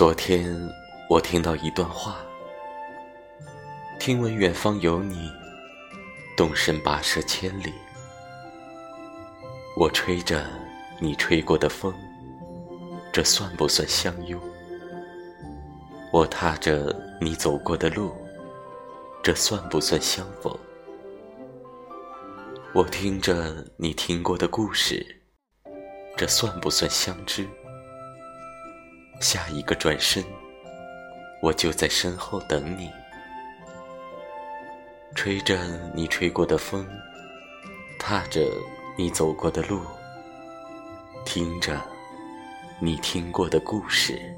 昨天我听到一段话，听闻远方有你，动身跋涉千里。我吹着你吹过的风，这算不算相拥？我踏着你走过的路，这算不算相逢？我听着你听过的故事，这算不算相知？下一个转身，我就在身后等你，吹着你吹过的风，踏着你走过的路，听着你听过的故事。